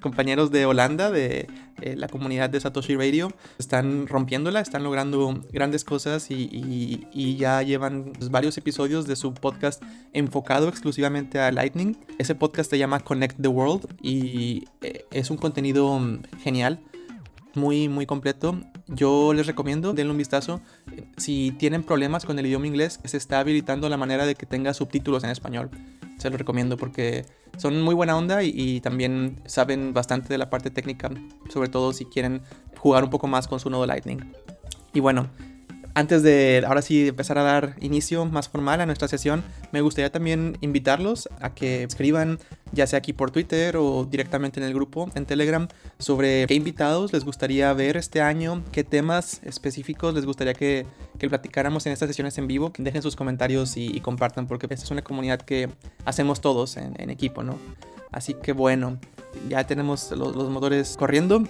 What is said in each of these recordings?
compañeros de Holanda, de eh, la comunidad de Satoshi Radio, están rompiéndola, están logrando grandes cosas y, ya llevan pues, varios episodios de su podcast enfocado exclusivamente a Lightning. Ese podcast se llama Connect the World y eh, es un contenido mm, genial muy, muy completo. Yo les recomiendo, denle un vistazo. Si tienen problemas con el idioma inglés, se está habilitando la manera de que tenga subtítulos en español. Se lo recomiendo porque son muy buena onda y, también saben bastante de la parte técnica, sobre todo si quieren jugar un poco más con su nodo Lightning. Y bueno, antes de ahora sí empezar a dar inicio más formal a nuestra sesión, me gustaría también invitarlos a que escriban, ya sea aquí por Twitter o directamente en el grupo en Telegram, sobre qué invitados les gustaría ver este año, qué temas específicos les gustaría que, que platicáramos en estas sesiones en vivo. Que dejen sus comentarios y, compartan, porque esta es una comunidad que hacemos todos en, equipo, ¿no? Así que bueno, ya tenemos los, los motores corriendo.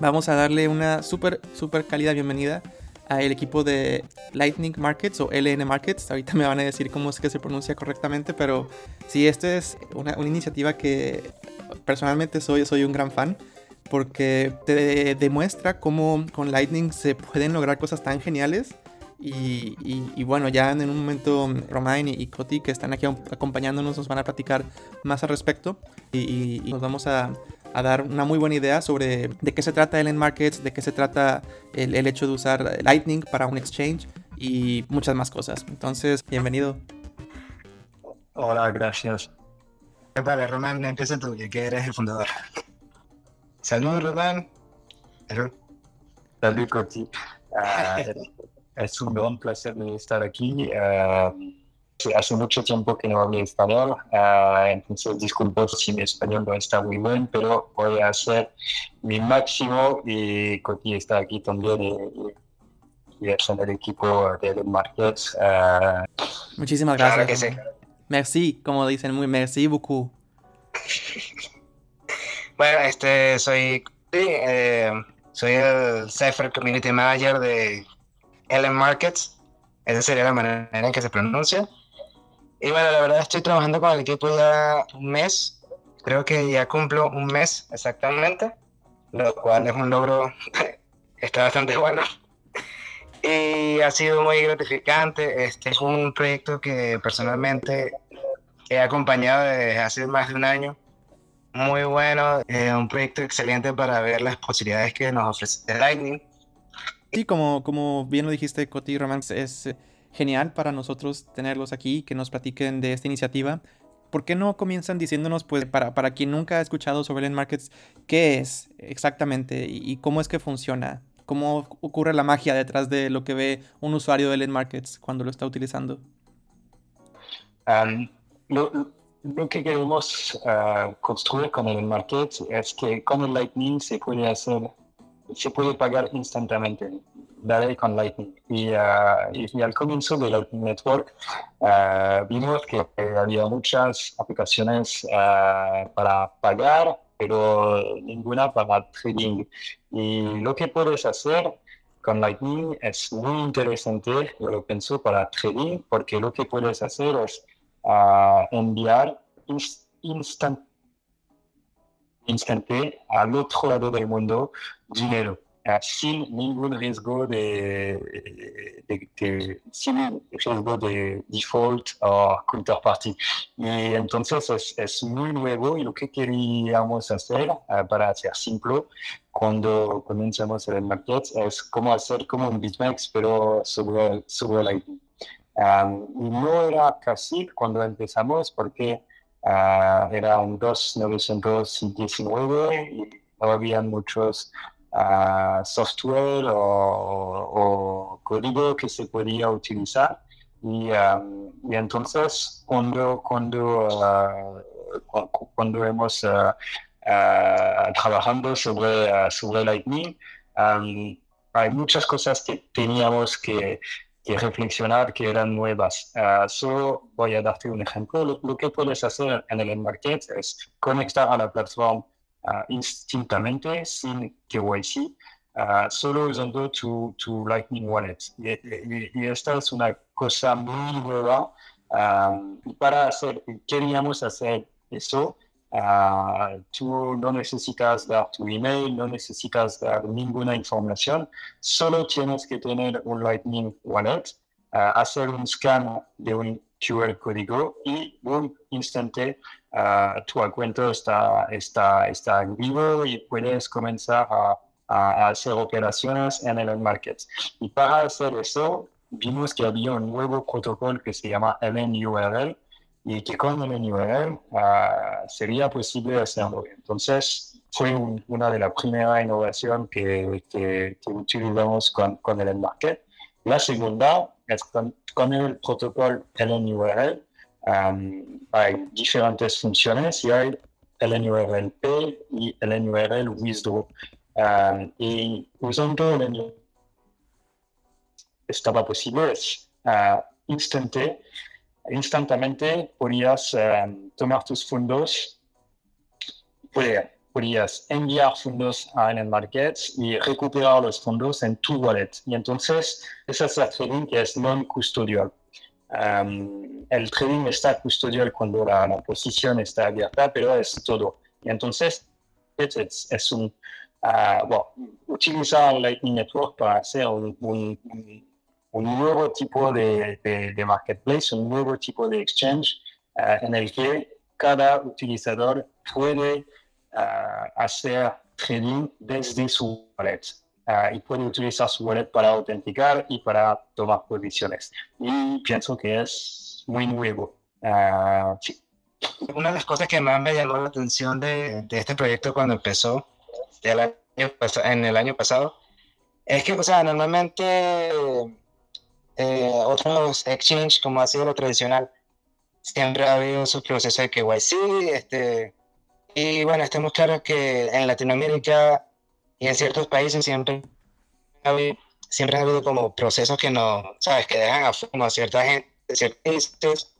Vamos a darle una súper, súper cálida bienvenida el equipo de Lightning Markets o LN Markets. Ahorita me van a decir cómo es que se pronuncia correctamente, pero sí, esta es una, iniciativa que personalmente soy, soy un gran fan porque te demuestra cómo con Lightning se pueden lograr cosas tan geniales. Y, bueno, ya en un momento Romain y, Coti que están aquí acompañándonos nos van a platicar más al respecto y nos vamos a, a dar una muy buena idea sobre de qué se trata el Markets, de qué se trata el, el hecho de usar Lightning para un exchange y muchas más cosas. Entonces, bienvenido. Hola, gracias. Vale, Román, empieza tú, que eres el fundador. Saludos, Román. Saludos, Coti. Ah, es un gran placer estar aquí. Uh, hace mucho tiempo que no hablo español, uh, entonces disculpo si mi español no está muy bien, pero voy a hacer mi máximo y Coti está aquí también y, y, es en el equipo de Markets. Uh, Muchísimas gracias. que sí. Merci, como dicen, muy merci beaucoup. bueno, este, soy, eh, soy el Cypher Community Manager de Ellen Markets. Esa sería la manera en que se pronuncia. Y bueno, la verdad estoy trabajando con el equipo ya un mes. Creo que ya cumplo un mes exactamente, lo cual es un logro está bastante bueno. Y ha sido muy gratificante. Este es un proyecto que personalmente he acompañado desde hace más de un año. Muy bueno, eh, un proyecto excelente para ver las posibilidades que nos ofrece Lightning. Sí, como, como bien lo dijiste, Coti Romance, es genial para nosotros tenerlos aquí, que nos platiquen de esta iniciativa. ¿Por qué no comienzan diciéndonos, pues, para, para quien nunca ha escuchado sobre el Markets, qué es exactamente y, cómo es que funciona? ¿Cómo ocurre la magia detrás de lo que ve un usuario de Len Markets cuando lo está utilizando? lo, que queremos ah, construir con el Markets es que con el Lightning se puede hacer, se puede pagar instantáneamente daré con Lightning. Y, uh, y, al comienzo de Lightning Network uh, vimos que había muchas aplicaciones uh, para pagar, pero ninguna para trading. Y lo que puedes hacer con Lightning es muy interesante, yo lo pienso, para trading, porque lo que puedes hacer es enviar instant, instante al otro lado del mundo dinero sin ningún riesgo de, de, sin riesgo de default o counterparty. Y entonces es, es, muy nuevo y lo que queríamos hacer, eh, para hacer simple, cuando comenzamos el market, es como hacer como un BitMEX, pero sobre, sobre la Um, no era casi cuando empezamos porque uh, era un 2.919 y no había muchos software o, código que se podía utilizar. Y, um, entonces, cuando, cuando, uh, cuando hemos uh, uh, trabajando sobre, sobre Lightning, um, hay muchas cosas que teníamos que, que reflexionar que eran nuevas. solo voy a darte un ejemplo. Lo, lo, que puedes hacer en el market es conectar a la plataforma uh, instintamente sin KYC, uh, solo usando tu, tu Lightning Wallet. Y, y, y, esta es una cosa muy nueva. Um, para hacer, queríamos hacer eso Uh, tú no necesitas dar tu email, no necesitas dar ninguna información, solo tienes que tener un Lightning Wallet, uh, hacer un scan de un QR código y un instante uh, tu cuenta está, está, está vivo y puedes comenzar a, a, hacer operaciones en el market. Y para hacer eso, vimos que había un nuevo protocolo que se llama LNURL y que con LNURL uh, sería posible hacerlo. Entonces, fue una de las primeras innovaciones que, que, que utilizamos con, con el market. La segunda es con, con el protocolo LNURL. Hay diferentes funciones y hay LNURL Pay y LNURL Withdraw. Um, y usando el estaba posible, instante, instantáneamente podías tomar tus fondos, podías enviar fondos a el market y recuperar los fondos en tu wallet. Y entonces, esa es la trading que es non-custodial. Um, el trading está custodial cuando la, posición está abierta, pero es todo. Y entonces, es, un, uh, bueno, utilizar Lightning Network para hacer un, nuevo tipo de, marketplace, un nuevo tipo de exchange uh, en el que cada utilizador puede uh, hacer trading desde su wallet. Uh, y puede utilizar su wallet para autenticar y para tomar posiciones. Y pienso que es muy nuevo. Uh, sí. Una de las cosas que más me llamó la atención de, de este proyecto cuando empezó el año, en el año pasado es que, o sea, normalmente eh, otros exchanges, como ha sido lo tradicional, siempre ha habido su proceso de KYC, este, y bueno, estamos claros que en Latinoamérica y en ciertos países siempre ha habido, siempre ha habido como procesos que no, sabes, que dejan a a cierta gente, ciertos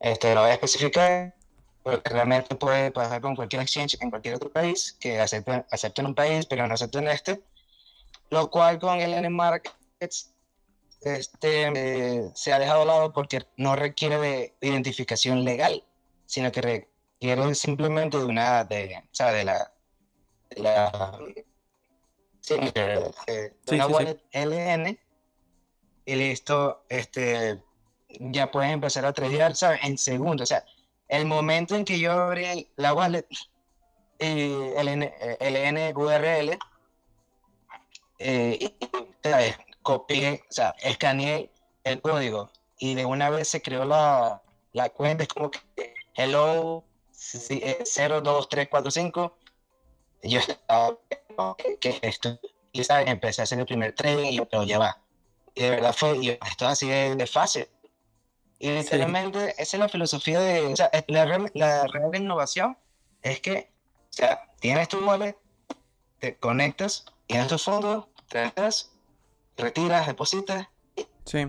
este, lo voy a especificar, porque realmente puede pasar con cualquier exchange en cualquier otro país, que acepten, acepten un país, pero no acepten este, lo cual con el N Markets este, eh, se ha dejado a lado porque no requiere de identificación legal, sino que requiere simplemente de una, de, o sea, de la, de la sí, de Sí, una sí, sí. wallet LN y listo, este, ya puedes empezar a tradear, ¿sabes? En segundos, o sea, el momento en que yo abrí la wallet y LN, eh, LN URL, eh, ¿sabes? copié, o sea, escaneé el código y de una vez se creó la, la cuenta, es como que hello sí, eh, 02345. Yo estaba, ¿qué, es esto? Y ¿sabes? empecé a hacer el primer trading y yo, pero ya va. Y de verdad fue, y yo, esto así de, de fácil. Y literalmente esa es la filosofía de, o sea, la, real- la real innovación es que, o sea, tienes tu wallet, te conectas, tienes tus fondos, tratas, retiras, depositas, Sí,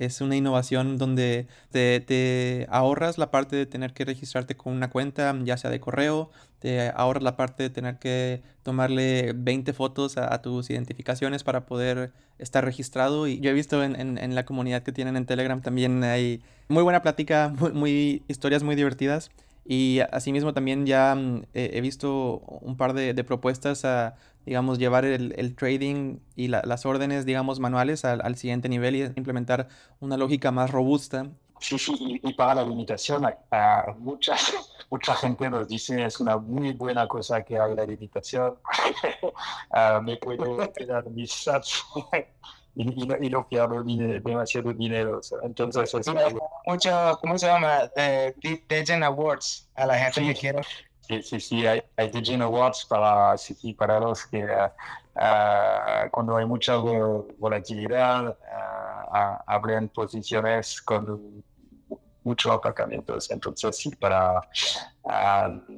es una innovación donde te, ahorras la parte de tener que registrarte con una cuenta, ya sea de correo, te ahorras la parte de tener que tomarle 20 fotos a, tus identificaciones para poder estar registrado. Y yo he visto en, en- la comunidad que tienen en Telegram también hay muy buena plática, muy, historias muy divertidas. Y asimismo también ya mm, he visto un par de, de propuestas a, digamos, llevar el, el trading y la- las órdenes, digamos, manuales al, al siguiente nivel y implementar una lógica más robusta. Sí, sí, y, y para la limitación, a, a mucha, mucha gente nos dice es una muy buena cosa que hay la limitación. Ah, me puedo quedar mis sats y, y no, y no pierdo demasiado dinero. Entonces, es mucho, ¿cómo se llama? Eh, Deep Legend Awards a la gente que quiera. Sí, sí, sí, hay, hay Awards para, sí, para los que cuando hay mucha vo- volatilidad, ah, abren posiciones con muchos aparcamientos. Entonces, sí, para...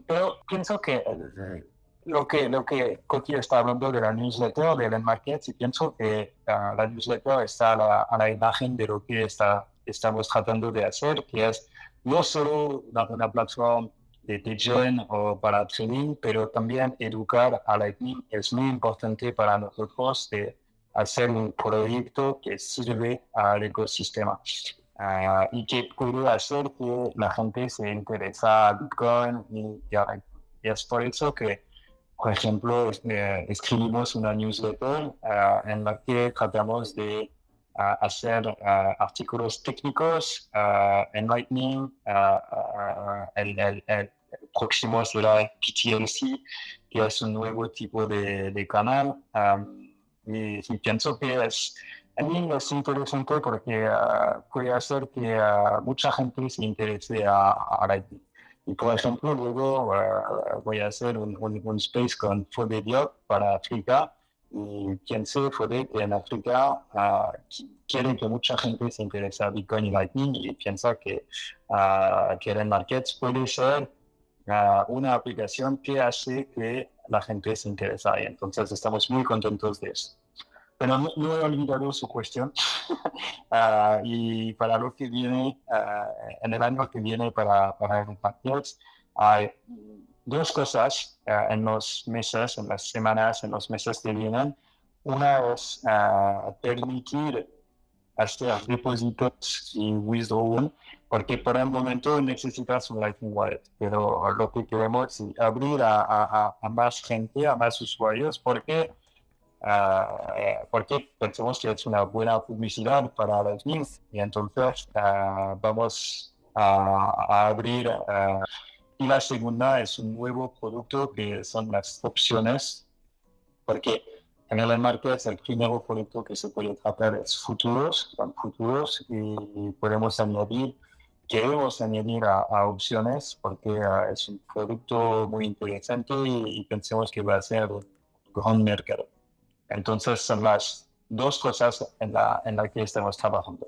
pero pienso que eh, lo que, lo que Coqui está hablando de la newsletter de Ellen Markets, y pienso que la newsletter está a la, a la imagen de lo que está, estamos tratando de hacer, que es no solo una, una plataforma de, de join o para trading, pero también educar a Lightning es muy importante para nosotros de hacer un proyecto que sirve al ecosistema. y que puede hacer que la gente se interese a Bitcoin y, es por eso que, por ejemplo, escribimos una newsletter en la que tratamos de hacer artículos técnicos en Lightning, el, el, el, próximo será PTLC, que es un nuevo tipo de, canal. y, pienso que es, a mí es interesante porque puede hacer que mucha gente se interese a, Lightning. Y por ejemplo, luego voy a hacer un, un, space con Fode Diop para África y pienso que en África uh, quiere que mucha gente se interese a Bitcoin y Lightning y piensa que, uh, que Markets puede ser uh, una aplicación que hace que la gente se interese ahí. Entonces estamos muy contentos de eso. Pero no, he olvidado su cuestión. y para lo que viene, en el año que viene para, para el Markets, hay dos cosas eh, en los meses, en las semanas, en los meses que vienen. Una es uh, permitir hacer depósitos y withdrawal, porque por el momento necesitas un Lightning Wallet, pero lo que queremos es abrir a, a, a más gente, a más usuarios, porque, uh, porque pensamos que es una buena publicidad para Lightning y entonces vamos a, a abrir y la segunda es un nuevo producto que son las opciones, porque en el market el primer producto que se puede tratar es futuros, son futuros y podemos añadir, queremos añadir a, opciones porque ah, es un producto muy interesante y, pensamos que va a ser un gran mercado. Entonces son las dos cosas en las en la que estamos trabajando.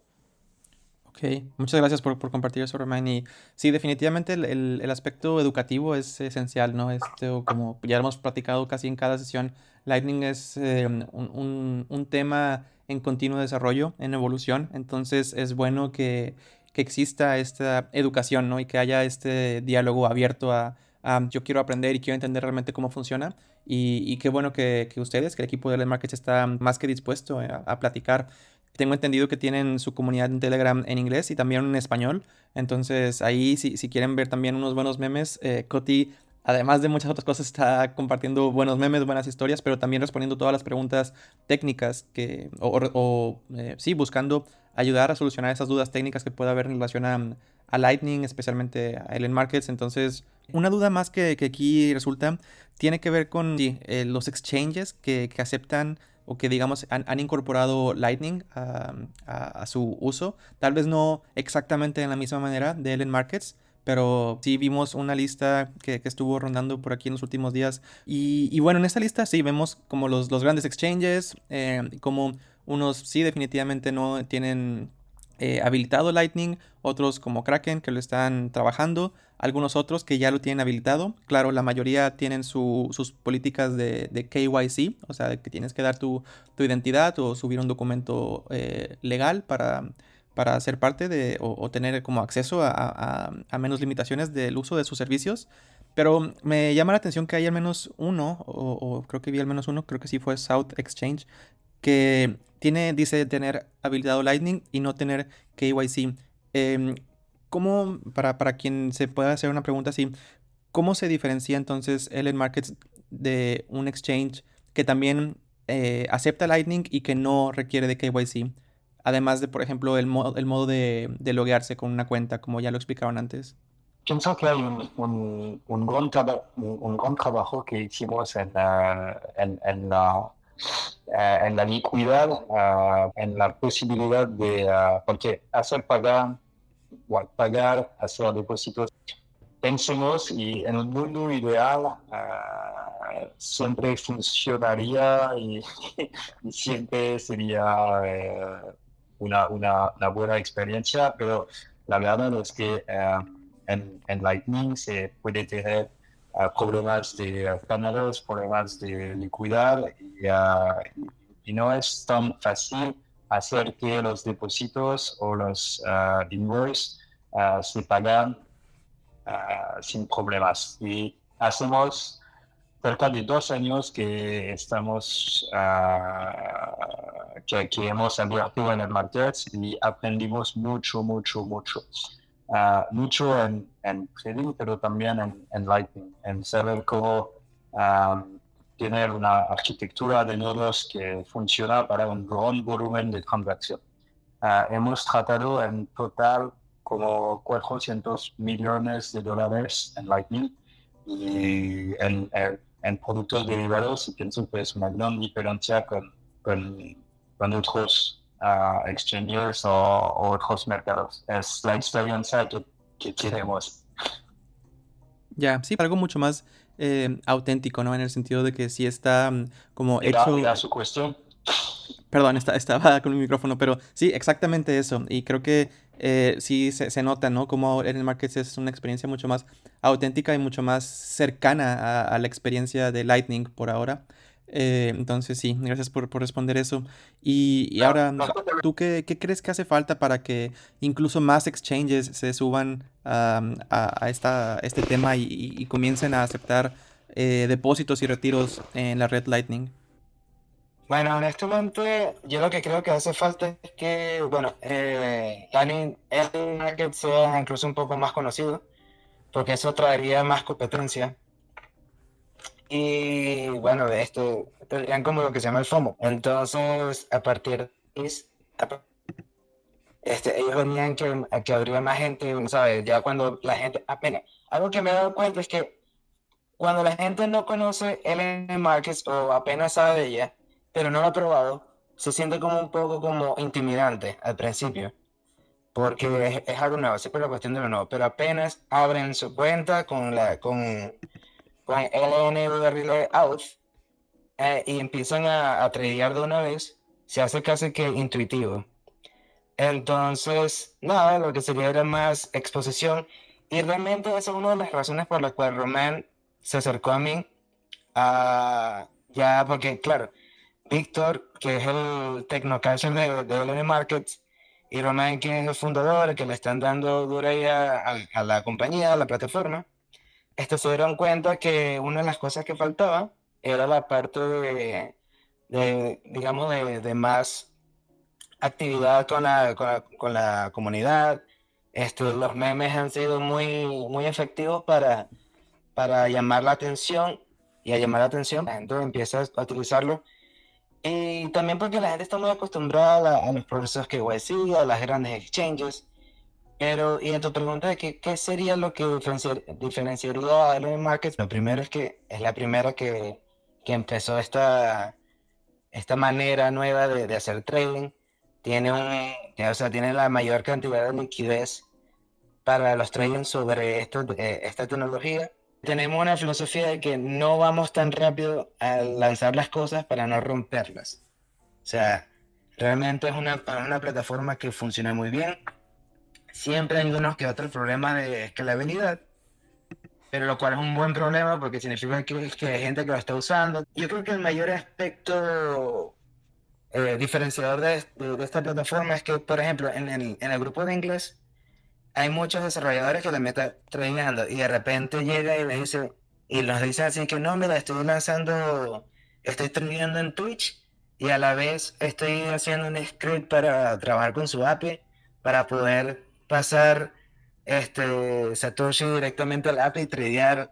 Ok, muchas gracias por, por compartir eso, Romain. Y sí, definitivamente el, el, aspecto educativo es esencial, ¿no? Esto, como ya hemos platicado casi en cada sesión, Lightning es eh, un, un, un, tema en continuo desarrollo, en evolución. Entonces es bueno que, que exista esta educación, ¿no? Y que haya este diálogo abierto a, a yo quiero aprender y quiero entender realmente cómo funciona. Y, y qué bueno que, que, ustedes, que el equipo de Let's Markets está más que dispuesto a, a platicar tengo entendido que tienen su comunidad en Telegram en inglés y también en español. Entonces ahí si, si quieren ver también unos buenos memes, eh, Coti, además de muchas otras cosas, está compartiendo buenos memes, buenas historias, pero también respondiendo todas las preguntas técnicas que, o, eh, sí, buscando ayudar a solucionar esas dudas técnicas que pueda haber en relación a, Lightning, especialmente a Ellen Markets. Entonces, una duda más que, que aquí resulta tiene que ver con eh, los exchanges que, que aceptan o que digamos han, incorporado Lightning a, su uso. Tal vez no exactamente en la misma manera de Ellen Markets, pero sí vimos una lista que, estuvo rondando por aquí en los últimos días. Y, bueno, en esta lista sí vemos como los, los grandes exchanges, eh, como unos sí definitivamente no tienen eh, habilitado Lightning, otros como Kraken que lo están trabajando, algunos otros que ya lo tienen habilitado. Claro, la mayoría tienen sus políticas de, KYC, o sea, que tienes que dar tu, identidad o subir un documento eh, legal para, para ser parte de o, tener como acceso a, menos limitaciones del uso de sus servicios. Pero me llama la atención que hay al menos uno, o, o, creo que vi al menos uno, creo que sí fue South Exchange, que tiene, dice tener habilitado Lightning y no tener KYC. Eh, ¿Cómo, para, para quien se pueda hacer una pregunta así, cómo se diferencia entonces Ellen Markets de un exchange que también eh, acepta Lightning y que no requiere de KYC? Además de, por ejemplo, el, modo, el modo de, de loguearse con una cuenta, como ya lo explicaban antes. Pienso que hay un, un, un, gran, un, gran trabajo que hicimos en, en, en la eh, en la liquidez, eh, en la posibilidad de, porque hacer pagar, o pagar, hacer depósitos, pensemos y en un mundo ideal siempre funcionaría y, siempre sería una, una, una, buena experiencia, pero la verdad es que en, en Lightning se puede tener problemas de canales, problemas de liquidar y, y, no es tan fácil hacer que los depósitos o los uh, invoices se pagan sin problemas. Y hacemos cerca de dos años que estamos que, que, hemos abierto en el market y aprendimos mucho, mucho, mucho. Uh, mucho en, en, trading, pero también en, en Lightning, en saber cómo tener una arquitectura de nodos que funciona para un gran volumen de transacción. Uh, hemos tratado en total como 400 millones de dólares en Lightning y en, en, productos derivados y pienso que es una gran diferencia con, con, con otros uh, exchanges o, o, otros mercados. Es la experiencia que, que queremos. Ya, sí, algo mucho más eh, auténtico, ¿no? En el sentido de que sí está mm, como hecho... Perdón, está, estaba con el micrófono, pero sí, exactamente eso. Y creo que eh, sí se, se, nota, ¿no? Como en el market es una experiencia mucho más auténtica y mucho más cercana a, a la experiencia de Lightning por ahora. Eh, entonces sí, gracias por, por responder eso. Y, y ahora, ¿tú qué, qué, crees que hace falta para que incluso más exchanges se suban a, a, esta, este tema y, y, comiencen a aceptar eh, depósitos y retiros en la red Lightning? Bueno, honestamente, yo lo que creo que hace falta es que, bueno, eh, Lightning que sea incluso un poco más conocido, porque eso traería más competencia y bueno, esto tendrían como lo que se llama el FOMO. Entonces, a partir de este, ellos venían que, que habría más gente, ¿sabes? Ya cuando la gente apenas. Algo que me he dado cuenta es que cuando la gente no conoce LN Markets o apenas sabe de ella, pero no lo ha probado, se siente como un poco como intimidante al principio. Porque es, es algo nuevo, siempre la cuestión de lo nuevo. Pero apenas abren su cuenta con la, con con LN out eh, y empiezan a, a tradear de una vez, se hace casi que intuitivo. Entonces, nada, lo que sería era más exposición. Y realmente esa es una de las razones por las cuales Román se acercó a mí. Uh, ya, porque, claro, Víctor, que es el tecnocaster de, de LN Markets, y Román, que es el fundador, que le están dando dura a, a la compañía, a la plataforma, esto se dieron cuenta que una de las cosas que faltaba era la parte de, de digamos, de, de, más actividad con la, con la, con la comunidad. Esto, los memes han sido muy, muy efectivos para, para llamar la atención y a llamar la atención la gente empieza a utilizarlo. Y también porque la gente está muy acostumbrada a, los procesos que YC, a las grandes exchanges. Pero, y en tu pregunta de qué, qué sería lo que diferenciaría a LN Markets, lo primero es que es la primera que, que empezó esta, esta manera nueva de, de hacer trading. Tiene, un, o sea, tiene la mayor cantidad de liquidez para los trading sobre esto, eh, esta tecnología. Tenemos una filosofía de que no vamos tan rápido a lanzar las cosas para no romperlas. O sea, realmente es una, una plataforma que funciona muy bien siempre hay unos que otros problemas de escalabilidad, pero lo cual es un buen problema porque significa que, hay gente que lo está usando. Yo creo que el mayor aspecto eh, diferenciador de, esta plataforma es que, por ejemplo, en el, grupo de inglés hay muchos desarrolladores que le meten treinando y de repente llega y le dice, y nos dice así que no, mira, estoy lanzando, estoy treinando en Twitch y a la vez estoy haciendo un script para trabajar con su API para poder pasar este, Satoshi directamente al app y tradear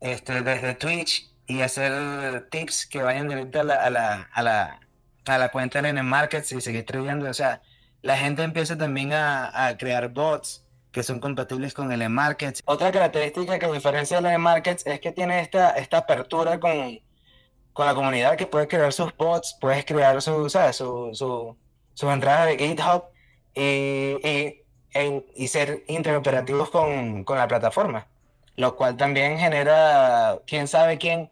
este, desde Twitch y hacer tips que vayan directo a la, a la, a la, a la cuenta de NM Markets y seguir tradeando. O sea, la gente empieza también a, a crear bots que son compatibles con el Markets. Otra característica que diferencia el Markets es que tiene esta, esta apertura con, con la comunidad que puede crear sus bots, puedes crear su, su, su, su entrada de GitHub y, y y ser interoperativos con, con, la plataforma, lo cual también genera, quién sabe quién,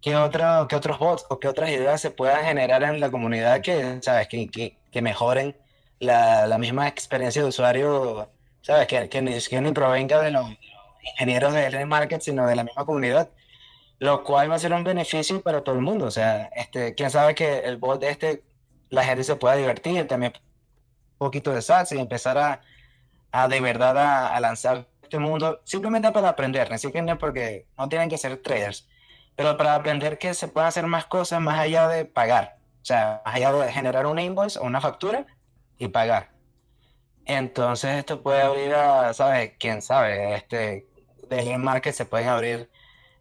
qué, otro, qué otros bots o qué otras ideas se puedan generar en la comunidad que, ¿sabes? que, que, que mejoren la, la, misma experiencia de usuario, ¿sabes? Que, que, ni, que ni provenga de los ingenieros de market, sino de la misma comunidad, lo cual va a ser un beneficio para todo el mundo. O sea, este, quién sabe que el bot de este, la gente se pueda divertir, también un poquito de salsa y empezar a a de verdad a, lanzar este mundo simplemente para aprender, así que no porque no tienen que ser traders, pero para aprender que se pueden hacer más cosas más allá de pagar. O sea, más allá de generar un invoice o una factura y pagar. Entonces esto puede abrir a, ¿sabes? ¿Quién sabe? Este, de market se pueden abrir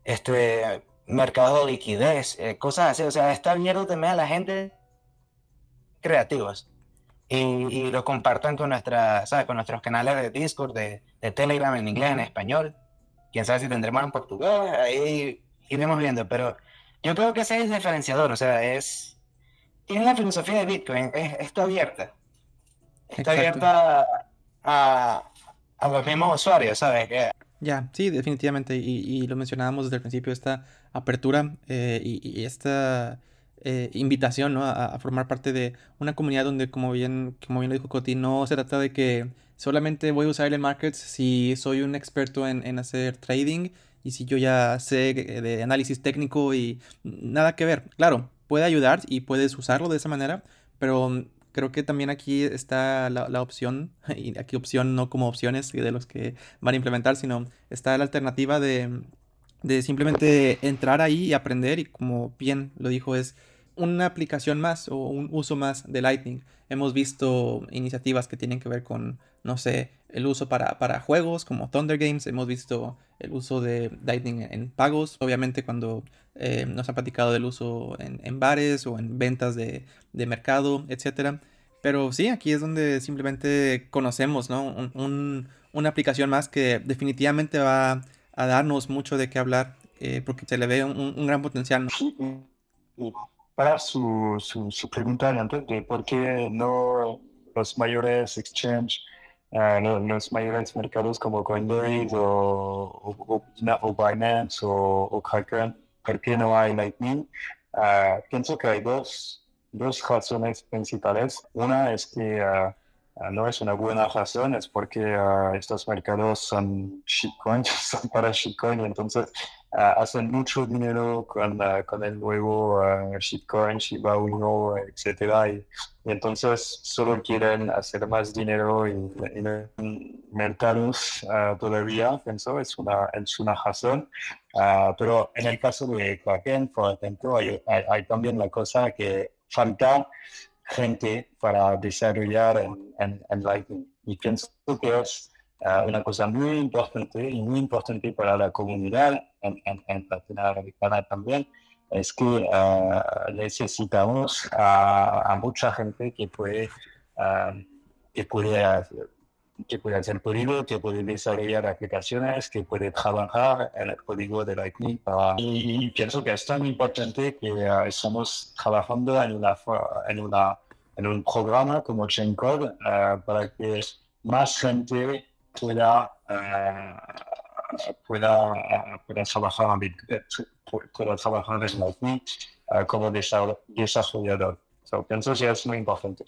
este, mercados de liquidez, eh, cosas así. O sea, está abierto también a la gente creativos. Y, y, lo compartan con, nuestra, ¿sabes? con nuestros canales de Discord, de, de, Telegram en inglés, en español. Quién sabe si tendremos en portugués, ahí iremos viendo. Pero yo creo que ese es diferenciador. O sea, es. Tiene la filosofía de Bitcoin, es, está abierta. Está abierta a, a, los mismos usuarios, ¿sabes? Ya, sí, definitivamente. Y, y, lo mencionábamos desde el principio, esta apertura eh, y, y, esta eh, invitación ¿no? a, a, formar parte de una comunidad donde, como bien, como bien lo dijo Coti, no se trata de que solamente voy a usar el markets si soy un experto en, en hacer trading y si yo ya sé de análisis técnico y nada que ver. Claro, puede ayudar y puedes usarlo de esa manera, pero creo que también aquí está la, la, opción, y aquí opción no como opciones de los que van a implementar, sino está la alternativa de, de simplemente entrar ahí y aprender y como bien lo dijo es una aplicación más o un uso más de Lightning. Hemos visto iniciativas que tienen que ver con, no sé, el uso para, para juegos como Thunder Games. Hemos visto el uso de Lightning en pagos. Obviamente cuando eh, nos han platicado del uso en, en bares o en ventas de, de, mercado, etc. Pero sí, aquí es donde simplemente conocemos, ¿no? Un, un, una aplicación más que definitivamente va a darnos mucho de qué hablar eh, porque se le ve un, gran potencial. Para su, su, su, pregunta antes de por qué no los mayores exchange, no, los mayores mercados como Coinbase o, o, o Binance o, Kraken, ¿por qué no hay Lightning? Uh, pienso que hay dos, dos razones principales. Una es que uh, no es una buena razón, es porque estos mercados son shitcoins, son para shitcoin, entonces hacen mucho dinero con, con el nuevo uh, shitcoin, Shiba Inu, etc. Y, y, entonces solo quieren hacer más dinero y, y mercados todavía, pienso, es una, es una razón. pero en el caso de Kraken, por ejemplo, hay, hay, hay, también la cosa que falta gente para desarrollar en, en, en Lightning. Y pienso que es uh, una cosa muy importante y muy importante para la comunidad en, en, en Latinoamericana también es que uh, necesitamos a, mucha gente que puede, uh, que puede, que puede hacer código, que puede desarrollar aplicaciones, que puede trabajar en el código de Lightning. Para... Y, pienso que es tan importante que estamos trabajando en, una, en, una, en un programa como ChainCode para que más gente pueda, uh, pueda, pueda trabajar en pueda trabajar en uh, como desarrollador. So, pienso que es muy importante.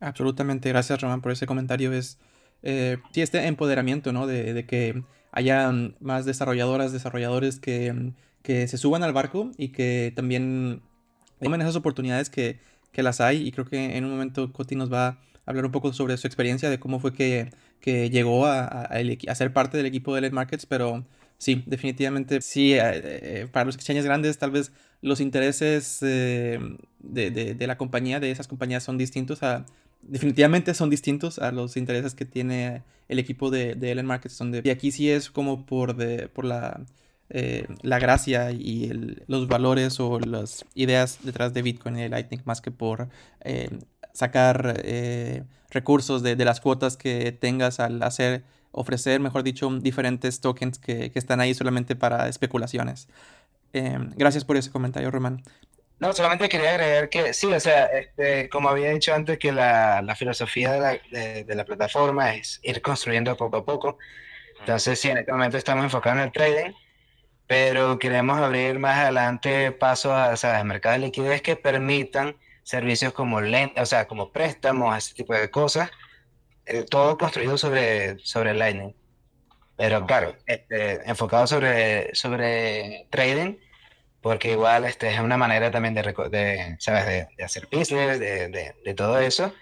Absolutamente, gracias Román por ese comentario. Es eh, sí, este empoderamiento, ¿no? De, de, que haya más desarrolladoras, desarrolladores que, que se suban al barco y que también tomen esas oportunidades que, que las hay. Y creo que en un momento Coti nos va a hablar un poco sobre su experiencia, de cómo fue que que llegó a, a, ser parte del equipo de LED Markets, pero sí, definitivamente sí, eh, eh, para los exchanges grandes tal vez los intereses eh, de, de, de, la compañía, de esas compañías son distintos a, definitivamente son distintos a los intereses que tiene el equipo de, de Ellen Markets, donde, y aquí sí es como por, de, por la... La gracia y los valores o las ideas detrás de Bitcoin y Lightning más que por sacar eh, recursos de, de, las cuotas que tengas al hacer, ofrecer, mejor dicho, diferentes tokens que, que están ahí solamente para especulaciones. Eh, gracias por ese comentario, Román. No, solamente quería agregar que sí, o sea, este, como había dicho antes, que la, la filosofía de la, de, de la, plataforma es ir construyendo poco a poco. Entonces, sí, en este momento estamos enfocados en el trading, pero queremos abrir más adelante pasos a, o sea, mercados de liquidez que permitan servicios como o sea, como préstamos, ese tipo de cosas, eh, todo construido sobre, sobre Lightning. Pero claro, este, enfocado sobre, sobre trading, porque igual este, es una manera también de, de ¿sabes? De, de, hacer business, de, de, todo eso,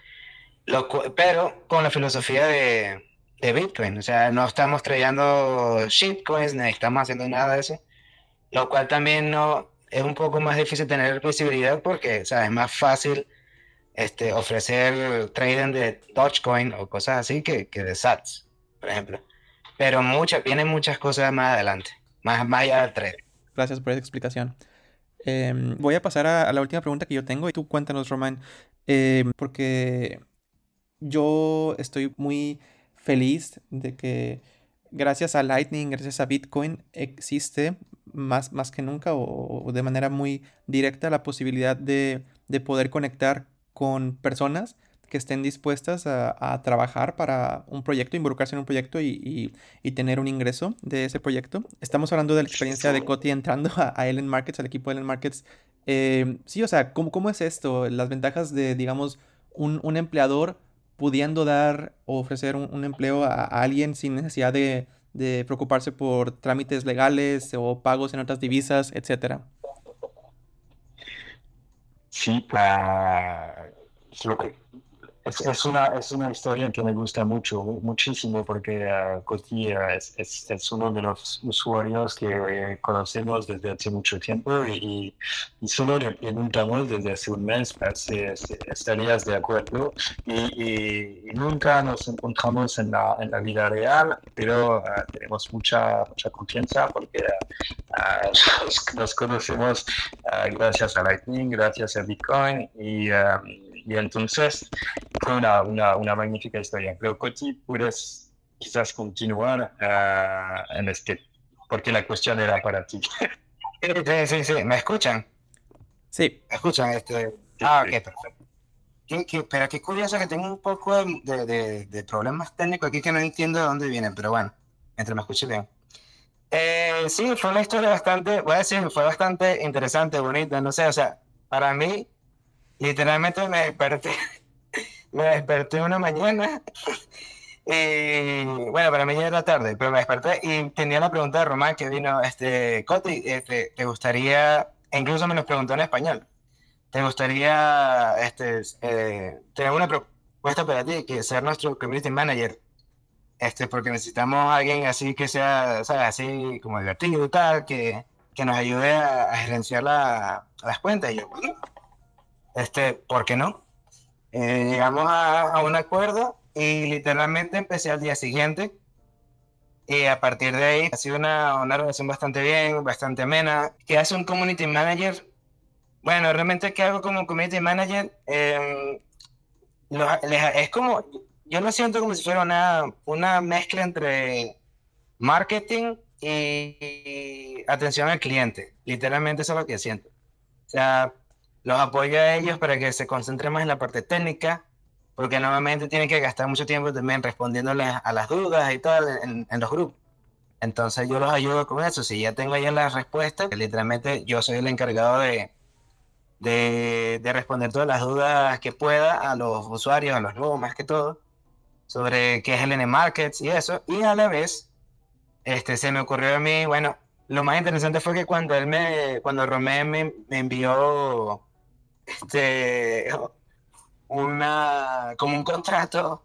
Lo, pero con la filosofía de, de Bitcoin, o sea, no estamos trayendo shitcoins, ni estamos haciendo nada de eso, lo cual también no, es un poco más difícil tener visibilidad porque, ¿sabes? Es más fácil este, ofrecer trading de Dogecoin o cosas así que, que de Sats, por ejemplo. Pero muchas, vienen muchas cosas más adelante, más, más allá del trade. Gracias por esa explicación. Em, voy a pasar a, la última pregunta que yo tengo y tú cuéntanos, Román, em, porque yo estoy muy feliz de que gracias a Lightning, gracias a Bitcoin, existe más, más que nunca o, de manera muy directa la posibilidad de, de poder conectar con personas que estén dispuestas a, trabajar para un proyecto, involucrarse en un proyecto y, tener un ingreso de ese proyecto. Estamos hablando de la experiencia de Coti entrando a, Ellen Markets, al equipo de Ellen Markets. Eh, sí, o sea, ¿cómo, ¿cómo, es esto? Las ventajas de, digamos, un, empleador pudiendo dar o ofrecer un, empleo a, alguien sin necesidad de, de, preocuparse por trámites legales o pagos en otras divisas, etcétera. Sí, para lo que es, una, es una historia que me gusta mucho, muchísimo, porque uh, Coti es, es, uno de los usuarios que conocemos desde hace mucho tiempo y, solo le preguntamos desde hace un mes si, estarías de acuerdo y, nunca nos encontramos en la, en la vida real, pero ah, tenemos mucha, mucha confianza porque uh, nos conocemos gracias a Lightning, gracias a Bitcoin y y entonces fue una, una, una magnífica historia. Creo que puedes quizás continuar uh, en este, porque la cuestión era para ti. Sí, sí, sí. ¿Me escuchan? Sí. ¿Me escuchan? Este... Ah, ok, perfecto. ¿Qué, pero qué curioso que tengo un poco de, de, de, problemas técnicos aquí que no entiendo de dónde vienen, pero bueno, mientras me escuche bien. Eh, sí, fue una historia bastante, voy a decir, fue bastante interesante, bonita, no sé, o sea, para mí literalmente me desperté, me desperté una mañana y bueno, para mí ya era tarde, pero me desperté y tenía la pregunta de Román que vino, este, Coti, este, ¿te gustaría, incluso me lo preguntó en español, ¿te gustaría este, eh, tener una propuesta para ti, que ser nuestro community manager? Este, porque necesitamos a alguien así que sea, ¿sabes? Así como divertido y tal, que, que nos ayude a, gerenciar la, las cuentas. Y yo, bueno, este, ¿por qué no? Eh, llegamos a, un acuerdo y literalmente empecé al día siguiente. Y a partir de ahí ha sido una, una relación bastante bien, bastante amena. ¿Qué hace un community manager? Bueno, realmente, ¿qué hago como community manager? Em, es como, yo lo siento como si fuera una, una mezcla entre marketing y atención al cliente. Literalmente eso es lo que siento. O sea, los apoyo a ellos para que se concentren más en la parte técnica, porque normalmente tienen que gastar mucho tiempo también respondiéndoles a las dudas y todo en, los grupos. Entonces yo los ayudo con eso. Si ya tengo ya la respuesta, literalmente yo soy el encargado de, de, de, responder todas las dudas que pueda a los usuarios, a los nuevos más que todo, sobre qué es el N Markets y eso. Y a la vez, este, se me ocurrió a mí, bueno, lo más interesante fue que cuando él me, cuando Romé me, me envió este, una, como un contrato,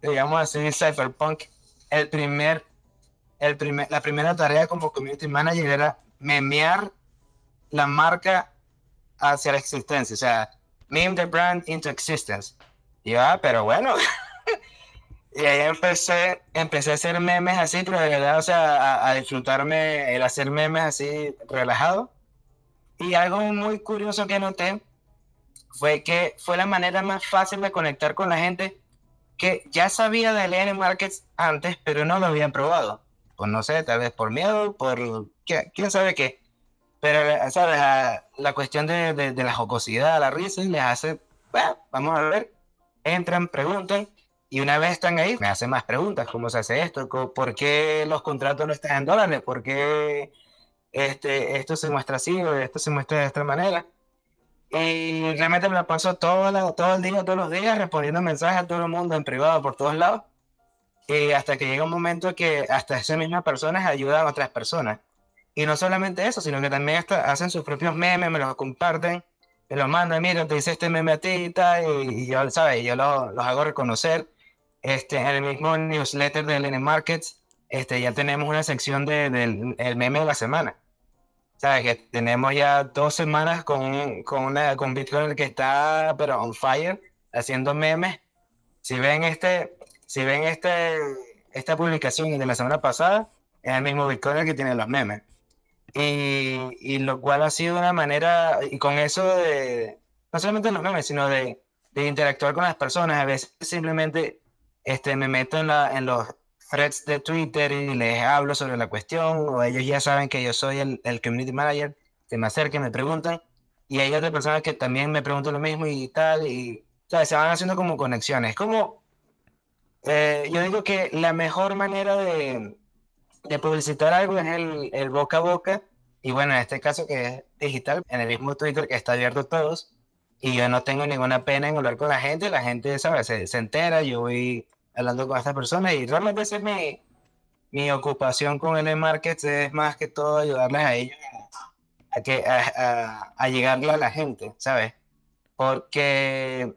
digamos así, Cypherpunk, el primer, el primer, la primera tarea como community manager era memear la marca hacia la existencia, o sea, meme the brand into existence. Y ah, pero bueno. y ahí empecé, empecé a hacer memes así, pero de verdad, o sea, a, a disfrutarme el hacer memes así relajado. Y algo muy curioso que noté fue que fue la manera más fácil de conectar con la gente que ya sabía de N Markets antes, pero no lo habían probado. Pues no sé, tal vez por miedo, por quién sabe qué. Pero, ¿sabes? La, cuestión de, de, la jocosidad, la risa, les hace, bueno, vamos a ver, entran, preguntan, y una vez están ahí, me hacen más preguntas, ¿cómo se hace esto? ¿Por qué los contratos no están en dólares? ¿Por qué este, esto se muestra así o esto se muestra de esta manera? Y realmente me la paso todo, todo el día, todos los días, respondiendo mensajes a todo el mundo en privado por todos lados. Y hasta que llega un momento que hasta esas mismas personas ayudan a otras personas. Y no solamente eso, sino que también hasta hacen sus propios memes, me los comparten, me los mandan, mira, te hice este meme a ti y tal, y, yo, ¿sabes? Yo los, los hago reconocer. Este, en el mismo newsletter de N Markets, este, ya tenemos una sección del de, meme de la semana. Sabes que tenemos ya dos semanas con, con, una, con Bitcoin que está, pero on fire, haciendo memes. Si ven este, si ven este, esta publicación de la semana pasada, es el mismo Bitcoin que tiene los memes. Y, y, lo cual ha sido una manera, y con eso de, no solamente los memes, sino de, de interactuar con las personas. A veces simplemente este, me meto en, la, en los threads de Twitter y les hablo sobre la cuestión, o ellos ya saben que yo soy el, el community manager, se me acercan, me preguntan, y hay otras personas que también me preguntan lo mismo y tal, y se van haciendo como conexiones. Como, eh, yo digo que la mejor manera de, de publicitar algo es el, el, boca a boca, y bueno, en este caso que es digital, en el mismo Twitter que está abierto a todos, y yo no tengo ninguna pena en hablar con la gente, la gente, ¿sabes? Se, se entera, yo voy hablando con estas personas y realmente esa es mi, mi ocupación con el market es más que todo ayudarles a ellos a, que, a, a, llegarle a la gente, ¿sabes? Porque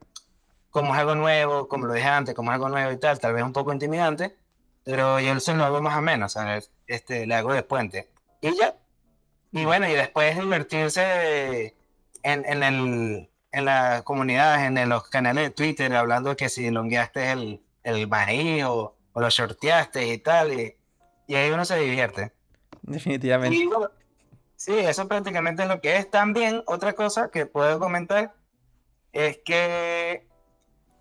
como es algo nuevo, como lo dije antes, como es algo nuevo y tal, tal vez un poco intimidante, pero yo lo hago más o menos, ¿sabes? Este, le hago de puente. Y ya. Y bueno, y después invertirse en, en, el, en las comunidades, en los canales de Twitter, hablando que si longueaste el, el maíz o, lo shorteaste y tal, y, y, ahí uno se divierte. Definitivamente. sí, eso prácticamente es lo que es. También otra cosa que puedo comentar es que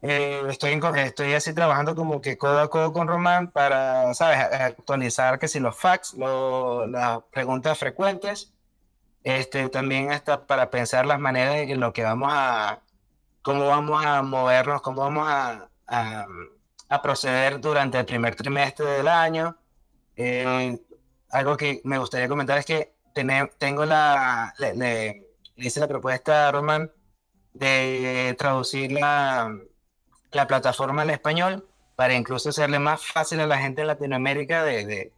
eh, estoy, estoy así trabajando como que codo a codo con Román para, ¿sabes? Actualizar que si los facts, las preguntas frecuentes, este, también hasta para pensar las maneras en lo que vamos a, cómo vamos a movernos, cómo vamos a, a a proceder durante el primer trimestre del año. Eh, algo que me gustaría comentar es que tengo la, le, hice la propuesta a Roman de traducir la, la plataforma al español para incluso hacerle más fácil a la gente en Latinoamérica de, de,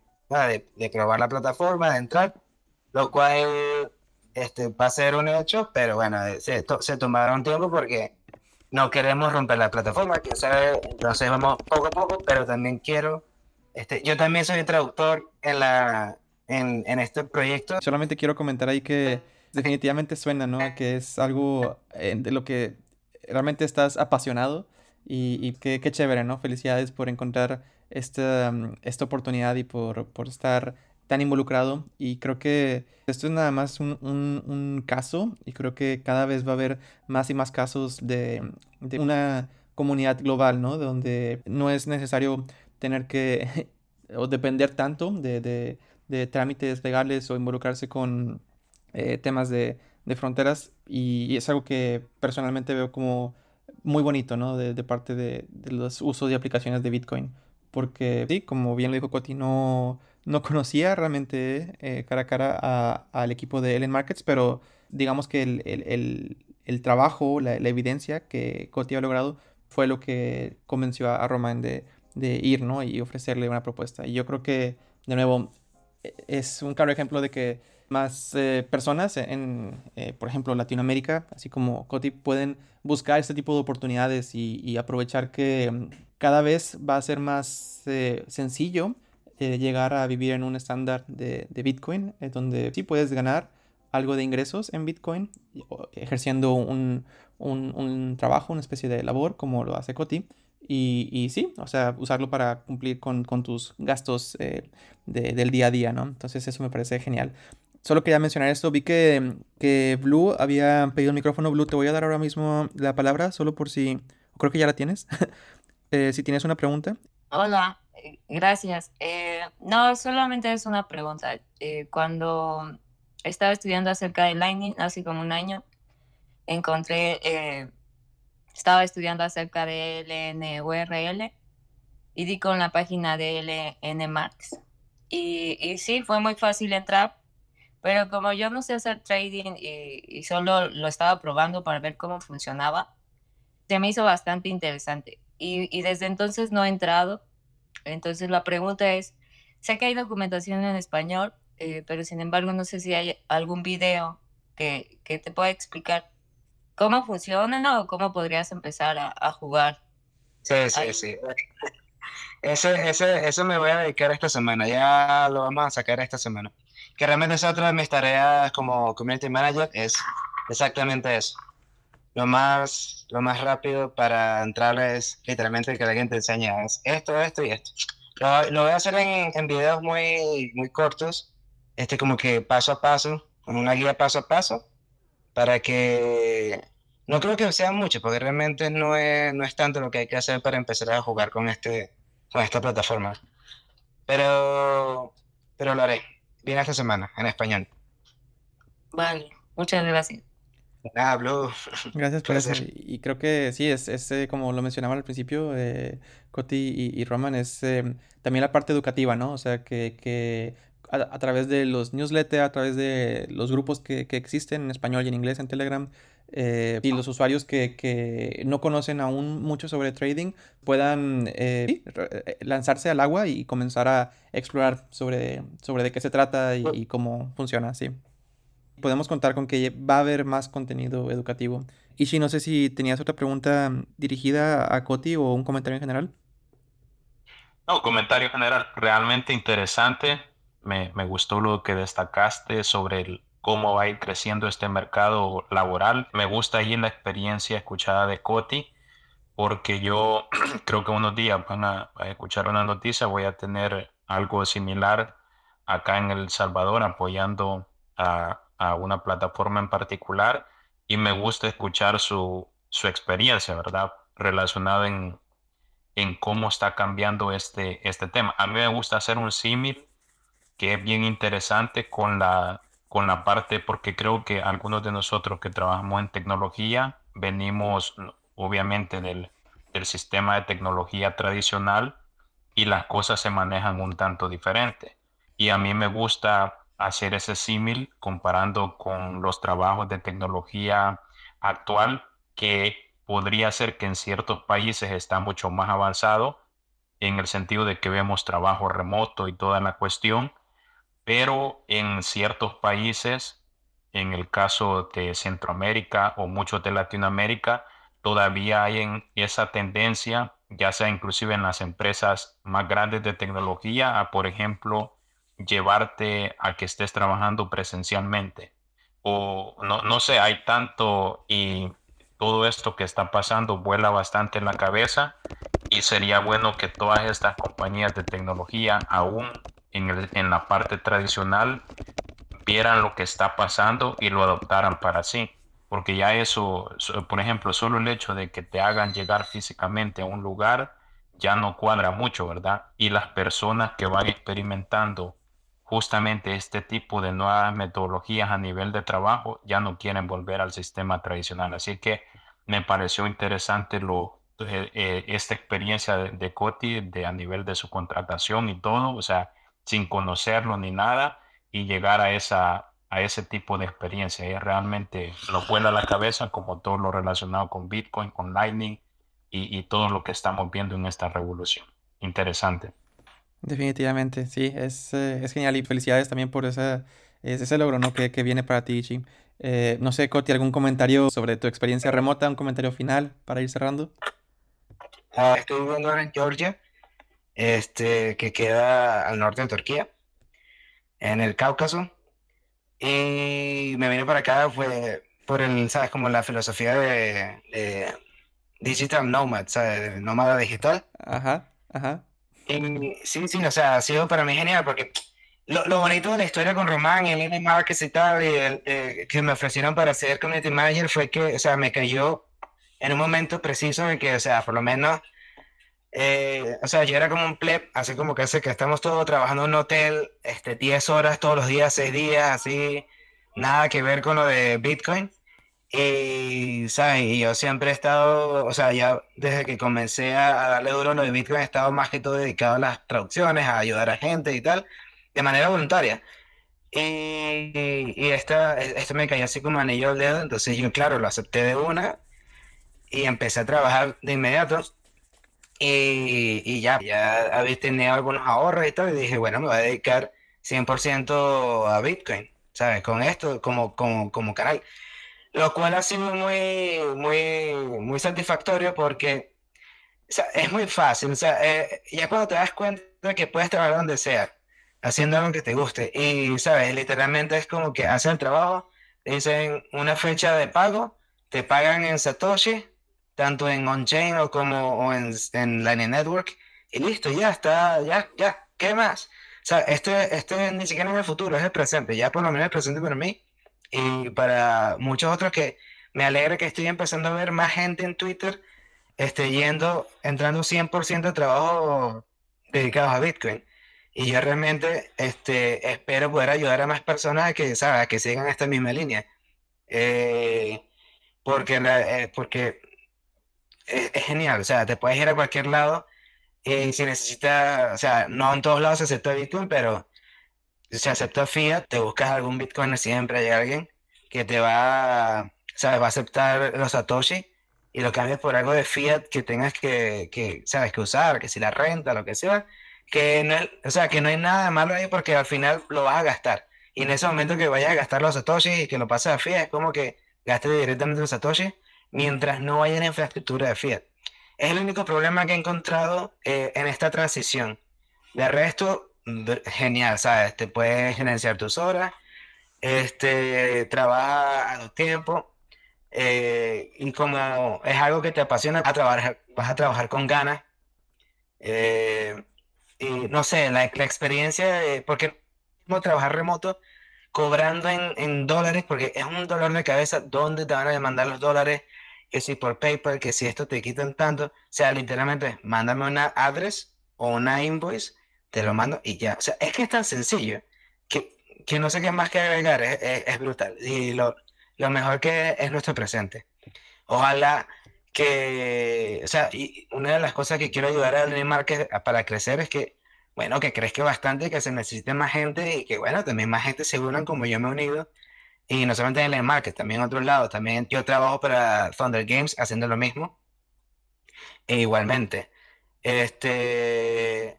de, probar la plataforma, de entrar, lo cual este, va a ser un hecho, pero bueno, se, se tomaron tiempo porque no queremos romper la plataforma, que sabe, entonces vamos poco a poco, pero también quiero, este, yo también soy traductor en, la, en, en este proyecto. Solamente quiero comentar ahí que definitivamente suena, ¿no? Que es algo eh, de lo que realmente estás apasionado y, y qué, qué, chévere, ¿no? Felicidades por encontrar esta, esta oportunidad y por, por estar tan involucrado y creo que esto es nada más un, un, caso y creo que cada vez va a haber más y más casos de, de una comunidad global, ¿no? Donde no es necesario tener que o depender tanto de, de, de, trámites legales o involucrarse con eh, temas de, de fronteras y, es algo que personalmente veo como muy bonito, ¿no? De, parte de, los usos y aplicaciones de Bitcoin. Porque, sí, como bien lo dijo Coti, no no conocía realmente eh, cara a cara al equipo de Ellen Markets, pero digamos que el, trabajo, la, evidencia que Coti ha logrado fue lo que convenció a, Roman de, ir ¿no? y ofrecerle una propuesta. Y yo creo que, de nuevo, e, es un claro ejemplo de que más eh, personas en, eh, por ejemplo, Latinoamérica, así como Coti, pueden buscar este tipo de oportunidades y, aprovechar que mm, cada vez va a ser más sencillo eh, llegar a vivir en un estándar de, de Bitcoin, eh, donde sí puedes ganar algo de ingresos en Bitcoin, ejerciendo un, un, un, trabajo, una especie de labor, como lo hace Coti. Y, y sí, o sea, usarlo para cumplir con, con tus gastos eh, de, del día a día, ¿no? Entonces eso me parece genial. Solo quería mencionar esto, vi que, que Blue había pedido el micrófono. Blue, te voy a dar ahora mismo la palabra, solo por si, creo que ya la tienes. si tienes una pregunta. Hola, Gracias. Eh, no, solamente es una pregunta. Eh, cuando estaba estudiando acerca de Lightning hace como un año, encontré, eh, estaba estudiando acerca de LNURL y di con la página de LNMarks. Y, y sí, fue muy fácil entrar, pero como yo no sé hacer trading y, solo lo estaba probando para ver cómo funcionaba, se me hizo bastante interesante. Y desde entonces no he entrado entonces la pregunta es, sé que hay documentación en español, eh, pero sin embargo no sé si hay algún video que, que te pueda explicar cómo funciona o cómo podrías empezar a, a jugar. Sí, sí, sí. Eso, eso, eso me voy a dedicar esta semana, ya lo vamos a sacar esta semana. que realmente es otra de mis tareas como community manager, es exactamente eso. Lo más, lo más rápido para entrar es literalmente que alguien te enseñe esto, esto y esto. Lo, lo voy a hacer en, en, videos muy, muy cortos, este como que paso a paso, con una guía paso a paso, para que no creo que sea mucho, porque realmente no es, no es tanto lo que hay que hacer para empezar a jugar con, este, con esta plataforma. Pero, pero lo haré. Viene esta semana, en español. Vale, muchas gracias. Hablo. Gracias por eso. Y creo que sí, es, es eh, como lo mencionaba al principio, eh, Coti y, y, Roman, es eh, también la parte educativa, ¿no? O sea, que, que a, a, través de los newsletters, a través de los grupos que, que existen en español y en inglés en Telegram, eh, y los usuarios que, que, no conocen aún mucho sobre trading puedan eh, eh, lanzarse al agua y comenzar a explorar sobre, sobre de qué se trata y, y, cómo funciona, sí. Podemos contar con que va a haber más contenido educativo. Ishi, no sé si tenías otra pregunta dirigida a Coti o un comentario en general. No, comentario general, realmente interesante. Me, me gustó lo que destacaste sobre el, cómo va a ir creciendo este mercado laboral. Me gusta ahí la experiencia escuchada de Coti, porque yo creo que unos días van a, a, escuchar una noticia, voy a tener algo similar acá en El Salvador apoyando a, a una plataforma en particular y me gusta escuchar su, su experiencia, ¿verdad? Relacionada en, en cómo está cambiando este, este tema. A mí me gusta hacer un símil que es bien interesante con la con la parte, porque creo que algunos de nosotros que trabajamos en tecnología venimos obviamente del, del sistema de tecnología tradicional y las cosas se manejan un tanto diferente. Y a mí me gusta hacer ese símil comparando con los trabajos de tecnología actual que podría ser que en ciertos países está mucho más avanzado en el sentido de que vemos trabajo remoto y toda la cuestión pero en ciertos países, en el caso de Centroamérica o muchos de Latinoamérica, todavía hay esa tendencia, ya sea inclusive en las empresas más grandes de tecnología, a por ejemplo llevarte a que estés trabajando presencialmente. O no, no sé, hay tanto y todo esto que está pasando vuela bastante en la cabeza y sería bueno que todas estas compañías de tecnología aún en, el, en la parte tradicional vieran lo que está pasando y lo adoptaran para sí. Porque ya eso, por ejemplo, solo el hecho de que te hagan llegar físicamente a un lugar ya no cuadra mucho, ¿verdad? Y las personas que van experimentando justamente este tipo de nuevas metodologías a nivel de trabajo ya no quieren volver al sistema tradicional. Así que me pareció interesante lo, eh, eh, esta experiencia de, de Coti de, a nivel de su contratación y todo. O sea, sin conocerlo ni nada y llegar a, esa, a ese tipo de experiencia. Es realmente lo vuela la cabeza como todo lo relacionado con Bitcoin, con Lightning y, y todo lo que estamos viendo en esta revolución. Interesante. Definitivamente, sí, es, eh, es genial y felicidades también por esa, ese logro ¿no? que, que viene para ti, Ichi. Eh, no sé, Coti, ¿algún comentario sobre tu experiencia remota? ¿Un comentario final para ir cerrando? Uh, estoy viviendo ahora en Georgia este, que queda al norte de Turquía, en el Cáucaso. Y me vine para acá fue por el, ¿sabes? Como la filosofía de, de digital nomad, ¿sabes? Nómada digital. Ajá, ajá. Y sí, sí, o sea, ha sido para mí genial porque lo, bonito de la historia con Román el Indie Markets y tal, y el, eh, que me ofrecieron para ser community manager fue que, o sea, me cayó en un momento preciso en que, o sea, por lo menos eh, o sea, yo era como un pleb, así como que hace que estamos todos trabajando en un hotel, este, 10 horas todos los días, 6 días, así, nada que ver con lo de Bitcoin. Y, ¿sabes? Y yo siempre he estado, o sea, ya desde que comencé a darle duro a lo de Bitcoin, he estado más que todo dedicado a las traducciones, a ayudar a gente y tal, de manera voluntaria. Y, y esta, esto me cayó así como anillo al dedo, entonces yo, claro, lo acepté de una y empecé a trabajar de inmediato. Y, y, ya, ya había tenido algunos ahorros y todo, y dije, bueno, me voy a dedicar 100% a Bitcoin, ¿sabes? Con esto como, como, como canal. Lo cual ha sido muy, muy, muy satisfactorio porque o sea, es muy fácil. O sea, eh, ya cuando te das cuenta que puedes trabajar donde sea, haciendo algo que te guste. Y, ¿sabes? Literalmente es como que hacen el trabajo, dicen una fecha de pago, te pagan en Satoshi, tanto en on-chain o como o en, en Lightning Network, y listo, ya está, ya, ya, ¿qué más? O sea, esto, esto ni siquiera es el futuro, es el presente, ya por lo menos el presente para mí y para muchos otros que me alegra que estoy empezando a ver más gente en Twitter este, yendo, entrando 100% de trabajo dedicados a Bitcoin. Y yo realmente este, espero poder ayudar a más personas a que, ¿sabes? que sigan esta misma línea. Eh, porque, eh, porque es, genial, o sea, te puedes ir a cualquier lado y si necesitas, o sea, no en todos lados se acepta Bitcoin, pero si acepta Fiat, te buscas algún Bitcoin, siempre hay alguien que te va, ¿sabes? Va a aceptar los Satoshi y lo cambias por algo de Fiat que tengas que, que, ¿sabes? Que usar, que si la renta, lo que sea, que no, o sea, que no hay nada de malo ahí porque al final lo vas a gastar. Y en ese momento que vayas a gastar los Satoshi y que lo pases a Fiat, es como que gastes directamente los Satoshi mientras no haya una infraestructura de Fiat. Es el único problema que he encontrado eh, en esta transición. De resto, genial, ¿sabes? Te puedes gerenciar tus horas, este, trabaja a tu tiempo, eh, y como es algo que te apasiona, a trabajar, vas a trabajar con ganas. Eh, y no sé, la, la experiencia, porque no trabajar remoto, cobrando en, en, dólares, porque es un dolor de cabeza, ¿dónde te van a demandar los dólares? Que si por PayPal, que si esto te quitan tanto, o sea, literalmente, mándame una address o una invoice, te lo mando y ya. O sea, es que es tan sencillo que, que no sé qué más que agregar, es, es, brutal. Y lo, lo mejor que es nuestro presente. Ojalá que, o sea, y una de las cosas que quiero ayudar al Market para crecer es que, bueno, que crezca bastante, que se necesite más gente y que, bueno, también más gente se unan como yo me he unido. Y no solamente en el market, también en otros lados. También yo trabajo para Thunder Games haciendo lo mismo. E igualmente. Este.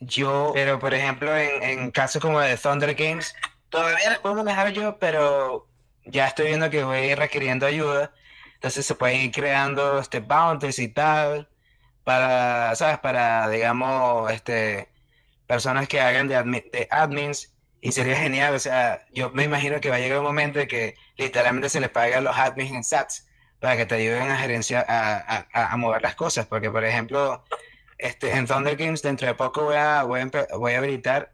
Yo, pero por ejemplo, en, en casos como de Thunder Games, todavía puedo manejar yo, pero ya estoy viendo que voy requiriendo ayuda. Entonces se pueden ir creando este bounties y tal para, ¿sabes? Para, digamos, este, personas que hagan de, de admins y sería genial, o sea, yo me imagino que va a llegar un momento en que literalmente se les pague a los admins en sats para que te ayuden a gerenciar, a, a, a mover las cosas, porque por ejemplo, este, en Thunder Games dentro de poco voy a, voy a, voy a habilitar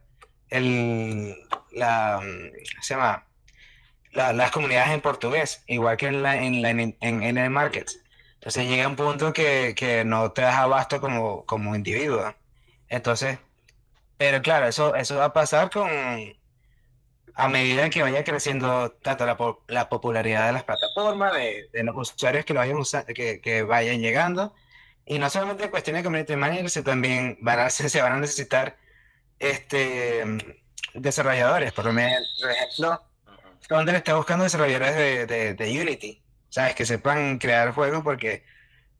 el, la, se llama? las comunidades en portugués, igual que en, la, en, la, en, en, el market. Entonces llega un punto que, que no te das abasto como, como individuo. Entonces, pero claro, eso, eso va a pasar con a medida que vaya creciendo tanto la, la popularidad de las plataformas, de, de, los usuarios que lo vayan que, que, vayan llegando. Y no solamente en cuestiones de community manager, sino también van a, se van a necesitar este, desarrolladores. Por ejemplo, Thunder está buscando desarrolladores de, de, de, Unity, ¿sabes? Que sepan crear juegos porque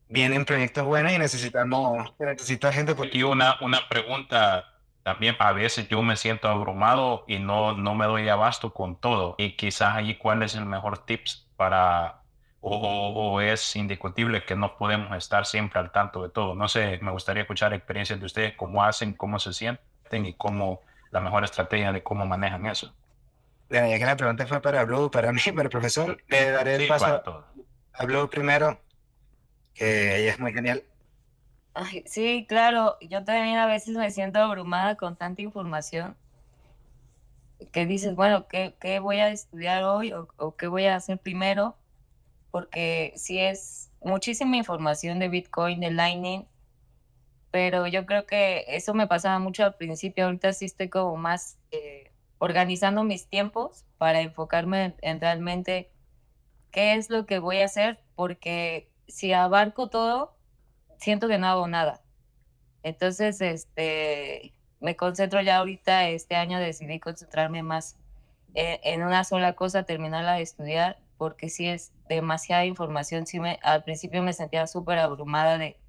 vienen proyectos buenos y necesitamos necesita gente. Por... Y una, una pregunta también, a veces yo me siento abrumado y no, no me doy abasto con todo. Y quizás ahí cuál es el mejor tips para, o, o, es indiscutible que no podemos estar siempre al tanto de todo. No sé, me gustaría escuchar experiencias de ustedes, cómo hacen, cómo se sienten y cómo la mejor estrategia de cómo manejan eso. Bueno, ya que la pregunta fue para Blue, para mí, para el profesor, le daré el sí, paso a Blue primero, que ella es muy genial. Ay, sí, claro, yo también a veces me siento abrumada con tanta información que dices, bueno, ¿qué, qué voy a estudiar hoy o, o, qué voy a hacer primero? Porque sí es muchísima información de Bitcoin, de Lightning, pero yo creo que eso me pasaba mucho al principio, ahorita sí estoy como más... Eh, organizando mis tiempos para enfocarme en, realmente qué es lo que voy a hacer, porque si abarco todo, siento que no hago nada. Entonces, este, me concentro ya ahorita, este año decidí concentrarme más en, en una sola cosa, terminarla de estudiar, porque si es demasiada información. Sí me, al principio me sentía súper abrumada de,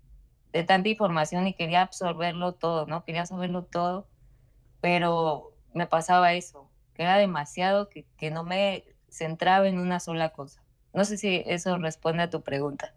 de tanta información y quería absorberlo todo, ¿no? Quería saberlo todo, pero me pasaba eso, que era demasiado, que, que no me centraba en una sola cosa. No sé si eso responde a tu pregunta.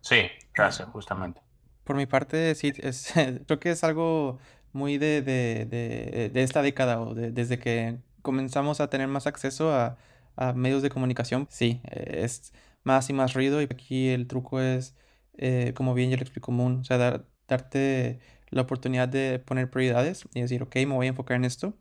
Sí, gracias, justamente. Por mi parte, sí, es, creo que es algo muy de, de, de, de esta década o desde que comenzamos a tener más acceso a, a medios de comunicación. Sí, es más y más ruido y aquí el truco es, eh, como bien ya lo explico, común, o sea, dar, darte la oportunidad de poner prioridades y decir, ok, me voy a enfocar en esto.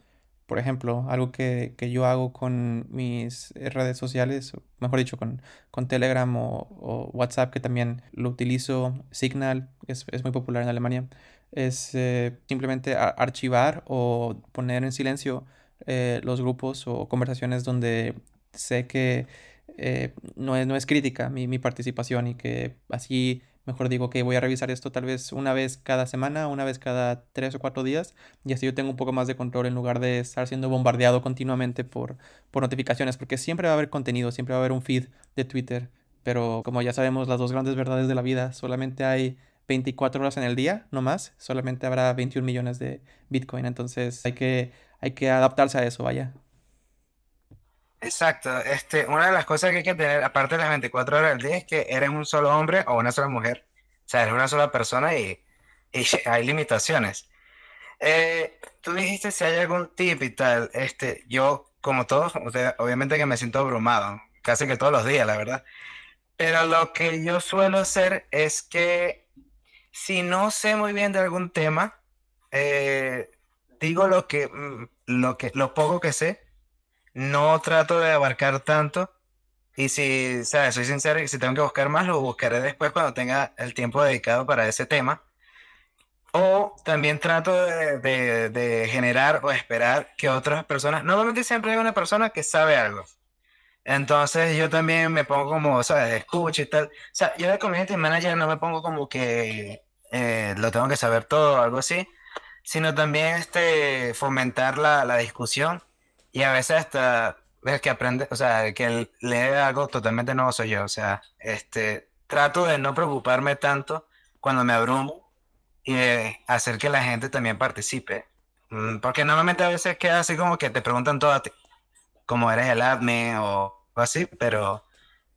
Por ejemplo, algo que, que yo hago con mis redes sociales, mejor dicho, con, con Telegram o, o, WhatsApp, que también lo utilizo, Signal, es, es muy popular en Alemania, es eh, simplemente archivar o poner en silencio eh, los grupos o conversaciones donde sé que eh, no, es, no es crítica mi, mi participación y que así Mejor digo que voy a revisar esto tal vez una vez cada semana, una vez cada tres o cuatro días, y así yo tengo un poco más de control en lugar de estar siendo bombardeado continuamente por, por notificaciones, porque siempre va a haber contenido, siempre va a haber un feed de Twitter, pero como ya sabemos las dos grandes verdades de la vida, solamente hay 24 horas en el día, no más, solamente habrá 21 millones de Bitcoin, entonces hay que, hay que adaptarse a eso, vaya. Exacto. Este, una de las cosas que hay que tener, aparte de las 24 horas del día, es que eres un solo hombre o una sola mujer. O sea, eres una sola persona y, y hay limitaciones. Eh, tú dijiste si hay algún tip y tal. Este, yo, como todos, obviamente que me siento abrumado, casi que todos los días, la verdad. Pero lo que yo suelo hacer es que si no sé muy bien de algún tema, eh, digo lo que, mm, lo que, lo poco que sé no trato de abarcar tanto. Y si, ¿sabes? Soy sincero y si tengo que buscar más, lo buscaré después cuando tenga el tiempo dedicado para ese tema. O también trato de, de, generar o esperar que otras personas, normalmente siempre hay una persona que sabe algo. Entonces yo también me pongo como, ¿sabes? Escucho y tal. O sea, yo de community manager no me pongo como que eh, lo tengo que saber todo o algo así, sino también este, fomentar la, la discusión y a veces hasta ves que aprende, o sea, que lee algo totalmente nuevo soy yo. O sea, este, trato de no preocuparme tanto cuando me abrumo y de hacer que la gente también participe. Mm, porque normalmente a veces queda así como que te preguntan todo a ti, como eres el admin o, así, pero,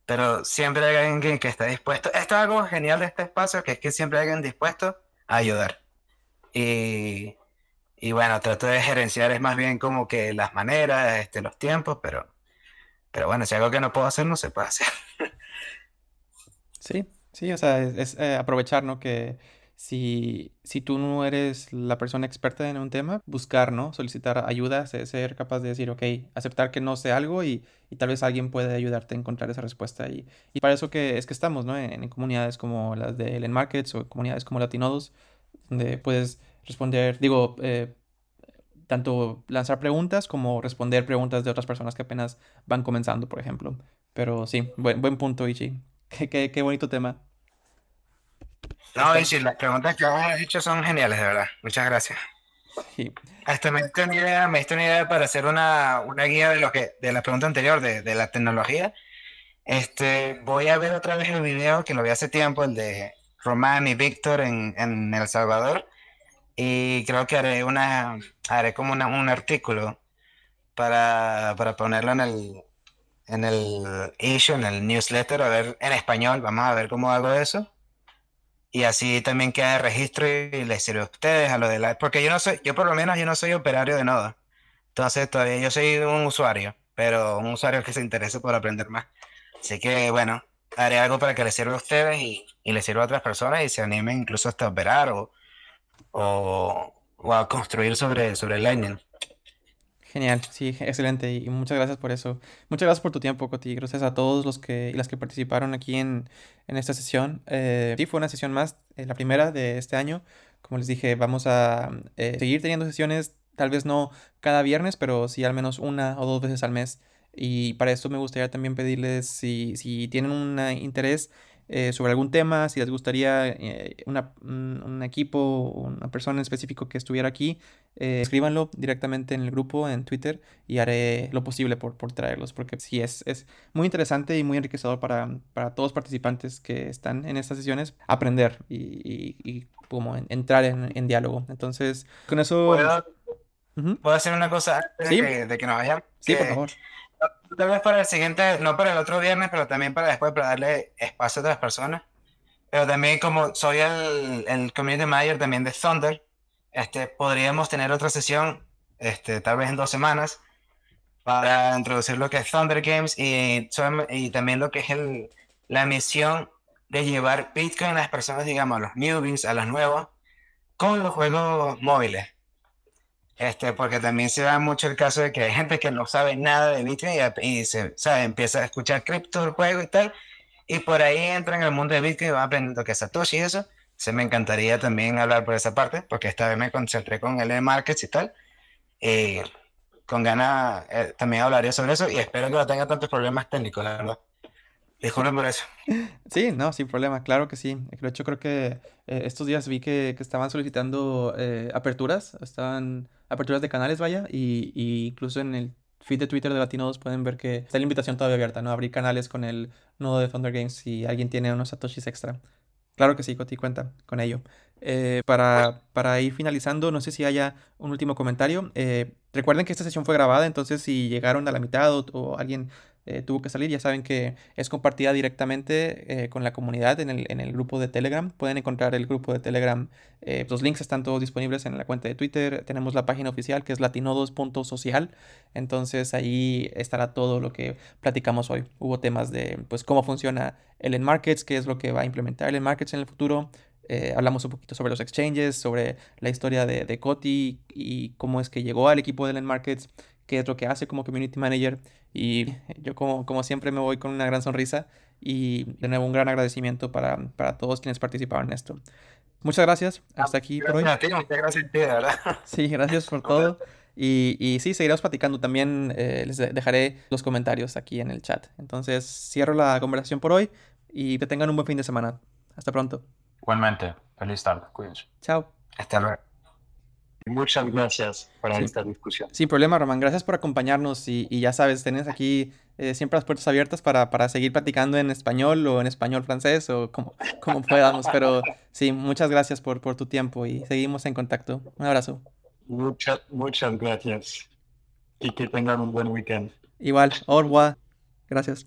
pero siempre hay alguien que, está dispuesto. Esto es algo genial de este espacio, que es que siempre hay alguien dispuesto a ayudar. Y, y bueno, trato de gerenciar es más bien como que las maneras, este, los tiempos, pero, pero bueno, si algo que no puedo hacer, no se puede hacer. Sí, sí, o sea, es, eh, aprovechar, ¿no? Que si, si tú no eres la persona experta en un tema, buscar, ¿no? Solicitar ayuda, ser, capaz de decir, ok, aceptar que no sé algo y, y, tal vez alguien puede ayudarte a encontrar esa respuesta. Y, y para eso que es que estamos, ¿no? En, en comunidades como las de Ellen Markets o comunidades como Latinodos, donde puedes responder, digo, eh, tanto lanzar preguntas como responder preguntas de otras personas que apenas van comenzando, por ejemplo. Pero sí, buen, buen punto, Ichi. Qué, qué, qué bonito tema. No, Ichi, las preguntas que has hecho son geniales, de verdad. Muchas gracias. Sí. Hasta me diste una idea, me diste una idea para hacer una, una guía de lo que, de la pregunta anterior, de, de la tecnología. Este, voy a ver otra vez el video que lo vi hace tiempo, el de Román y Víctor en, en El Salvador y creo que haré una haré como un artículo para, para ponerlo en el en el issue, en el newsletter, a ver en español, vamos a ver cómo hago eso. Y así también queda el registro y les sirve a ustedes, a lo de la... Porque yo no soy, yo por lo menos yo no soy operario de Noda. Entonces todavía yo soy un usuario, pero un usuario que se interese por aprender más. Así que bueno, haré algo para que les sirva a ustedes y, y les sirva a otras personas y se animen incluso hasta operar o, o, a construir sobre, sobre Lightning. Genial, sí, excelente y muchas gracias por eso. Muchas gracias por tu tiempo, Coti. Gracias a todos los que y las que participaron aquí en, en esta sesión. Eh, sí, fue una sesión más, eh, la primera de este año. Como les dije, vamos a eh, seguir teniendo sesiones, tal vez no cada viernes, pero sí al menos una o dos veces al mes. Y para esto me gustaría también pedirles si, si tienen un interés eh, sobre algún tema, si les gustaría eh, un, equipo una persona en específico que estuviera aquí, eh, escríbanlo directamente en el grupo, en Twitter, y haré lo posible por, por traerlos, porque sí, es, es muy interesante y muy enriquecedor para, para todos los participantes que están en estas sesiones, aprender y, y, como entrar en, en, diálogo. Entonces, con eso... ¿Puedo, hacer una cosa antes de, que, de que nos vayan? Sí, por favor. Tal vez para el siguiente, no para el otro viernes, pero también para después, para darle espacio a otras personas. Pero también como soy el, el community manager también de Thunder, este, podríamos tener otra sesión, este, tal vez en dos semanas, para introducir lo que es Thunder Games y, también lo que es el, la misión de llevar Bitcoin a las personas, digamos, a los newbies, a los nuevos, con los juegos móviles. Este, porque también se da mucho el caso de que hay gente que no sabe nada de Bitcoin y, se, sabe, empieza a escuchar cripto, el juego y tal, y por ahí entra en el mundo de Bitcoin y va aprendiendo que es Satoshi y eso. Se me encantaría también hablar por esa parte, porque esta vez me concentré con el markets y tal. Y con ganas eh, también hablaré sobre eso y espero que no tenga tantos problemas técnicos, la verdad. Por eso. Sí, no, sin problema, claro que sí. De hecho, creo que eh, estos días vi que, que estaban solicitando eh, aperturas, estaban aperturas de canales, vaya, y, y, incluso en el feed de Twitter de Latinodos pueden ver que está la invitación todavía abierta, ¿no? Abrir canales con el nodo de Thunder Games si alguien tiene unos satoshis extra. Claro que sí, Coti, cuenta con ello. Eh, para, para, ir finalizando, no sé si haya un último comentario. Eh, recuerden que esta sesión fue grabada, entonces si llegaron a la mitad o, alguien eh, tuvo que salir, ya saben que es compartida directamente con la comunidad en el, en el, grupo de Telegram. Pueden encontrar el grupo de Telegram. los links están todos disponibles en la cuenta de Twitter. Tenemos la página oficial que es latinodos.social. Entonces ahí estará todo lo que platicamos hoy. Hubo temas de pues cómo funciona el Markets, qué es lo que va a implementar el Markets en el futuro. Eh, hablamos un poquito sobre los exchanges, sobre la historia de, de Coti y cómo es que llegó al equipo de Land Markets, qué es lo que hace como community manager. Y yo como, como siempre me voy con una gran sonrisa y de nuevo un gran agradecimiento para, para todos quienes participaron en esto. Muchas gracias. Hasta aquí por hoy. muchas gracias a ti, verdad. Sí, gracias por todo. Y, y sí, seguiremos platicando. También eh, les dejaré los comentarios aquí en el chat. Entonces, cierro la conversación por hoy y que tengan un buen fin de semana. Hasta pronto. Igualmente, feliz tarde, cuídense. Chao. Hasta luego. Muchas gracias por esta discusión. Sin problema, Román. Gracias por acompañarnos y, y ya sabes, tenés aquí eh, siempre las puertas abiertas para, para, seguir platicando en español o en español francés o como, como podamos. Pero sí, muchas gracias por, por tu tiempo y seguimos en contacto. Un abrazo. Muchas, muchas gracias y que tengan un buen weekend. Igual, au revoir. Gracias.